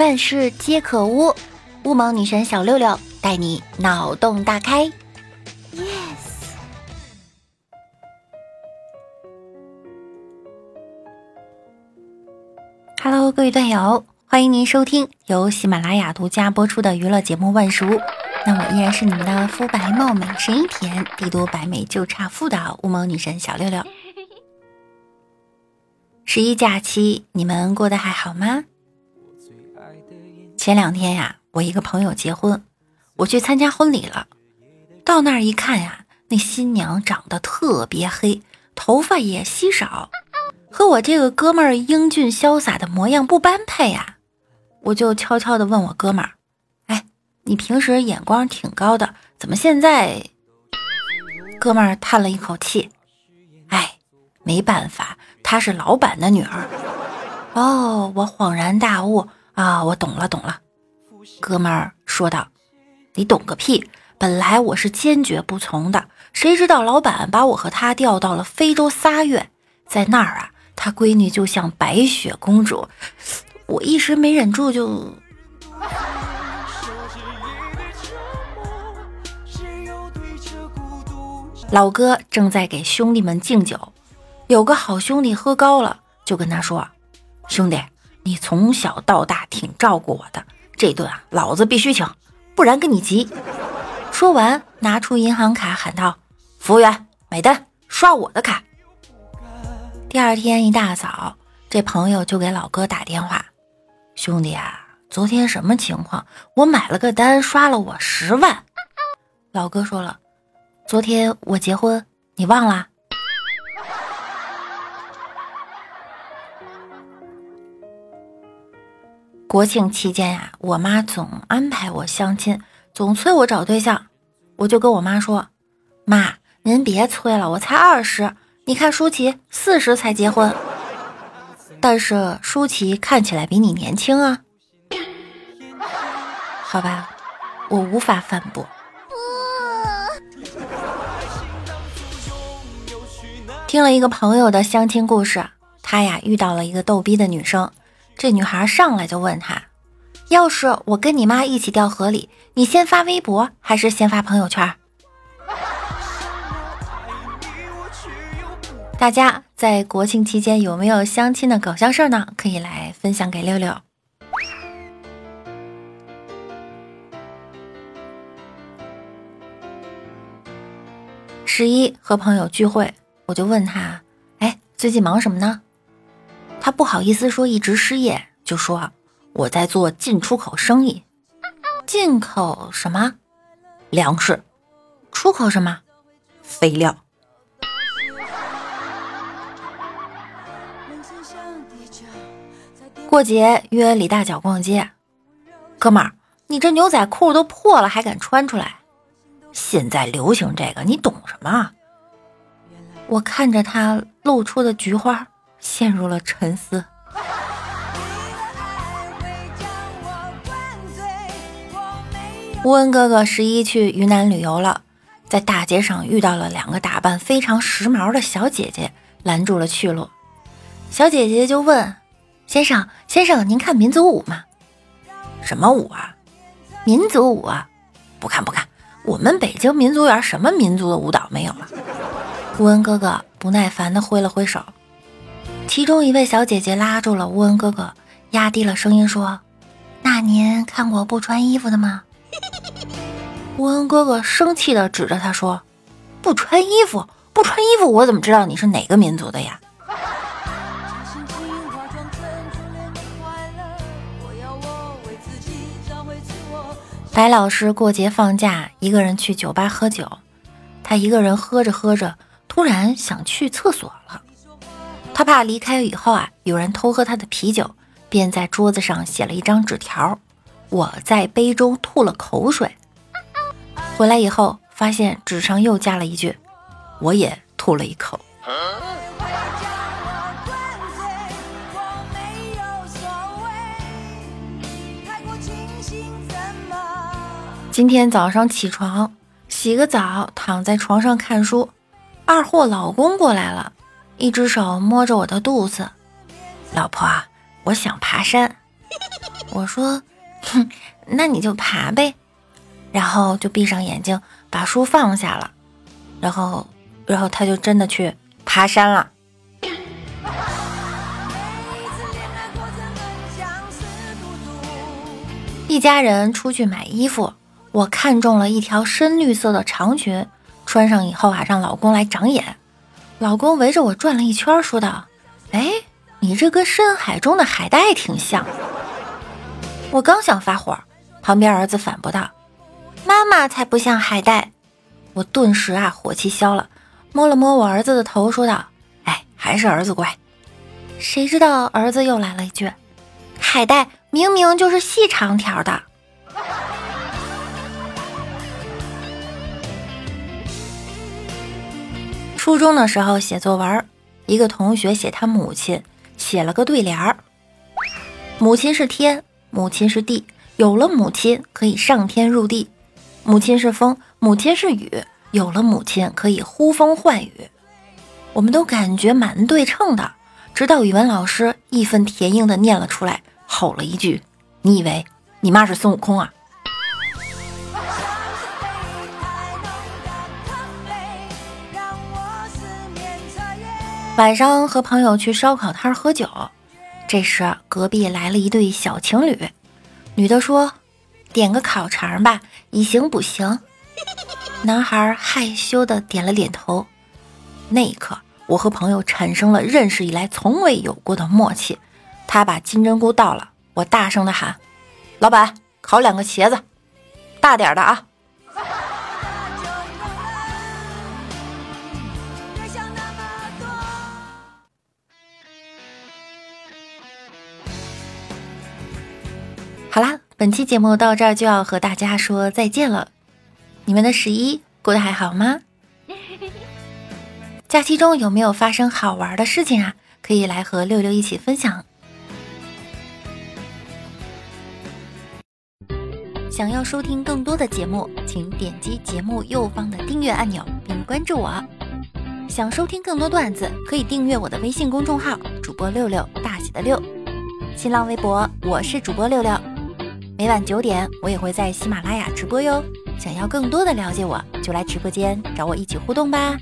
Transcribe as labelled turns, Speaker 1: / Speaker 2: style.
Speaker 1: 万事皆可污，乌蒙女神小六六带你脑洞大开。Yes，Hello，各位段友，欢迎您收听由喜马拉雅独家播出的娱乐节目《万事屋》。那我依然是你们的肤白貌美、声音甜、帝都白美就差富的乌蒙女神小六六。十一假期你们过得还好吗？前两天呀，我一个朋友结婚，我去参加婚礼了。到那儿一看呀，那新娘长得特别黑，头发也稀少，和我这个哥们儿英俊潇洒的模样不般配呀。我就悄悄地问我哥们儿：“哎，你平时眼光挺高的，怎么现在？”哥们儿叹了一口气：“哎，没办法，她是老板的女儿。”哦，我恍然大悟。啊，我懂了，懂了，哥们儿说道：“你懂个屁！本来我是坚决不从的，谁知道老板把我和他调到了非洲仨月，在那儿啊，他闺女就像白雪公主，我一时没忍住就……老哥正在给兄弟们敬酒，有个好兄弟喝高了，就跟他说：兄弟。”你从小到大挺照顾我的，这顿啊，老子必须请，不然跟你急。说完，拿出银行卡，喊道：“服务员，买单，刷我的卡。”第二天一大早，这朋友就给老哥打电话：“兄弟啊，昨天什么情况？我买了个单，刷了我十万。”老哥说了：“昨天我结婚，你忘了？”国庆期间呀，我妈总安排我相亲，总催我找对象，我就跟我妈说：“妈，您别催了，我才二十，你看舒淇四十才结婚，但是舒淇看起来比你年轻啊。”好吧，我无法反驳。听了一个朋友的相亲故事，他呀遇到了一个逗逼的女生。这女孩上来就问他：“要是我跟你妈一起掉河里，你先发微博还是先发朋友圈？”大家在国庆期间有没有相亲的搞笑事儿呢？可以来分享给六六。十一和朋友聚会，我就问他：“哎，最近忙什么呢？”他不好意思说一直失业，就说我在做进出口生意，进口什么粮食，出口什么肥料。过节约李大脚逛街，哥们儿，你这牛仔裤都破了还敢穿出来？现在流行这个，你懂什么？我看着他露出的菊花。陷入了沉思。乌恩哥哥十一去云南旅游了，在大街上遇到了两个打扮非常时髦的小姐姐，拦住了去路。小姐姐就问：“先生，先生，您看民族舞吗？”“什么舞啊？”“民族舞啊。”“不看不看，我们北京民族园什么民族的舞蹈没有了。”乌恩哥哥不耐烦地挥了挥手。其中一位小姐姐拉住了乌恩哥哥，压低了声音说：“那您看过不穿衣服的吗？” 乌恩哥哥生气地指着他说：“不穿衣服，不穿衣服，我怎么知道你是哪个民族的呀？”白老师过节放假，一个人去酒吧喝酒，他一个人喝着喝着，突然想去厕所了。他怕离开以后啊，有人偷喝他的啤酒，便在桌子上写了一张纸条。我在杯中吐了口水，回来以后发现纸上又加了一句：“我也吐了一口。”今天早上起床，洗个澡，躺在床上看书，二货老公过来了。一只手摸着我的肚子，老婆，我想爬山。我说：“哼，那你就爬呗。”然后就闭上眼睛，把书放下了。然后，然后他就真的去爬山了。一家人出去买衣服，我看中了一条深绿色的长裙，穿上以后啊，让老公来长眼。老公围着我转了一圈，说道：“哎，你这跟深海中的海带挺像。”我刚想发火，旁边儿子反驳道：“妈妈才不像海带。”我顿时啊火气消了，摸了摸我儿子的头，说道：“哎，还是儿子乖。”谁知道儿子又来了一句：“海带明明就是细长条的。”初中的时候写作文，一个同学写他母亲，写了个对联儿：母亲是天，母亲是地，有了母亲可以上天入地；母亲是风，母亲是雨，有了母亲可以呼风唤雨。我们都感觉蛮对称的，直到语文老师义愤填膺地念了出来，吼了一句：“你以为你妈是孙悟空啊？”晚上和朋友去烧烤摊喝酒，这时隔壁来了一对小情侣，女的说：“点个烤肠吧，以形补形。”男孩害羞的点了点头。那一刻，我和朋友产生了认识以来从未有过的默契。他把金针菇倒了，我大声的喊：“老板，烤两个茄子，大点的啊！”好啦，本期节目到这儿就要和大家说再见了。你们的十一过得还好吗？假期中有没有发生好玩的事情啊？可以来和六六一起分享。想要收听更多的节目，请点击节目右方的订阅按钮并关注我。想收听更多段子，可以订阅我的微信公众号“主播六六大写的六”，新浪微博我是主播六六。每晚九点，我也会在喜马拉雅直播哟。想要更多的了解我，就来直播间找我一起互动吧。